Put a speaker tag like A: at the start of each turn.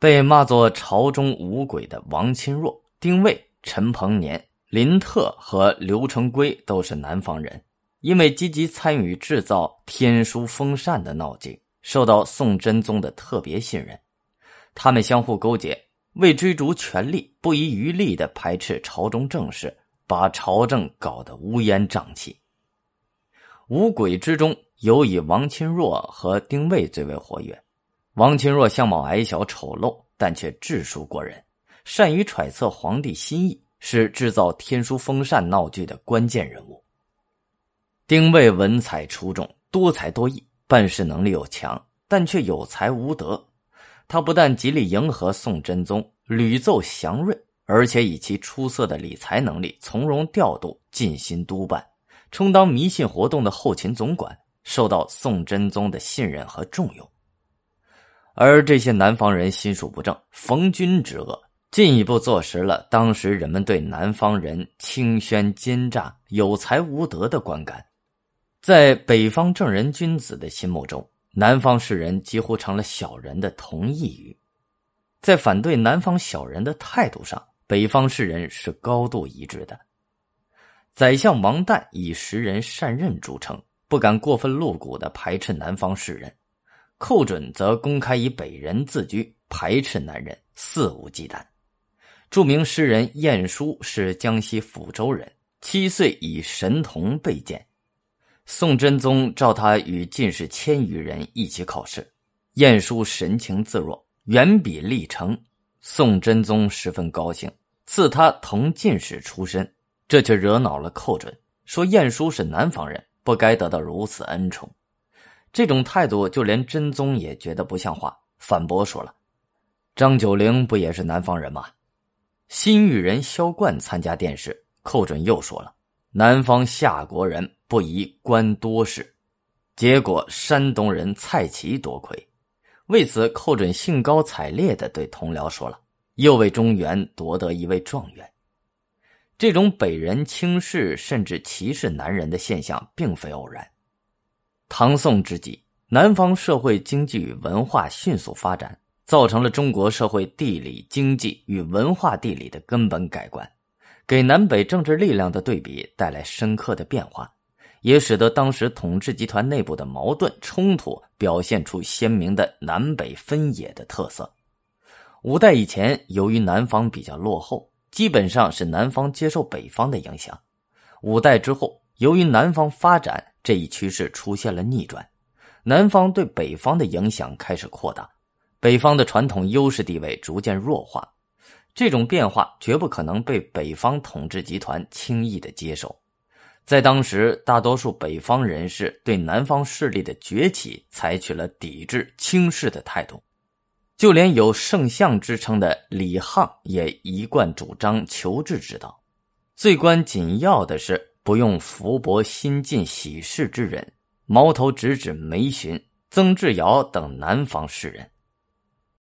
A: 被骂作朝中五鬼的王钦若、丁谓、陈鹏年、林特和刘成规都是南方人，因为积极参与制造天书封禅的闹剧，受到宋真宗的特别信任。他们相互勾结，为追逐权力，不遗余力的排斥朝中政事，把朝政搞得乌烟瘴气。五鬼之中，尤以王钦若和丁谓最为活跃。王钦若相貌矮小丑陋，但却智术过人，善于揣测皇帝心意，是制造天书封禅闹剧的关键人物。丁谓文采出众，多才多艺，办事能力又强，但却有才无德。他不但极力迎合宋真宗，屡奏祥瑞，而且以其出色的理财能力，从容调度，尽心督办，充当迷信活动的后勤总管，受到宋真宗的信任和重用。而这些南方人心术不正，逢君之恶，进一步坐实了当时人们对南方人清宣奸诈、有才无德的观感。在北方正人君子的心目中，南方士人几乎成了小人的同义语。在反对南方小人的态度上，北方士人是高度一致的。宰相王旦以识人善任著称，不敢过分露骨的排斥南方士人。寇准则公开以北人自居，排斥南人，肆无忌惮。著名诗人晏殊是江西抚州人，七岁以神童被荐。宋真宗召他与进士千余人一起考试，晏殊神情自若，远比历成。宋真宗十分高兴，赐他同进士出身。这却惹恼了寇准，说晏殊是南方人，不该得到如此恩宠。这种态度，就连真宗也觉得不像话，反驳说了：“张九龄不也是南方人吗？”新域人萧冠参加殿试，寇准又说了：“南方夏国人不宜官多事。”结果山东人蔡奇多亏。为此，寇准兴高采烈的对同僚说了：“又为中原夺得一位状元。”这种北人轻视甚至歧视南人的现象，并非偶然。唐宋之际，南方社会经济与文化迅速发展，造成了中国社会地理经济与文化地理的根本改观，给南北政治力量的对比带来深刻的变化，也使得当时统治集团内部的矛盾冲突表现出鲜明的南北分野的特色。五代以前，由于南方比较落后，基本上是南方接受北方的影响；五代之后，由于南方发展，这一趋势出现了逆转，南方对北方的影响开始扩大，北方的传统优势地位逐渐弱化。这种变化绝不可能被北方统治集团轻易的接受。在当时，大多数北方人士对南方势力的崛起采取了抵制、轻视的态度，就连有圣相之称的李沆也一贯主张求治之道。最关紧要的是。不用福薄新进喜事之人，矛头直指梅询、曾志尧等南方士人。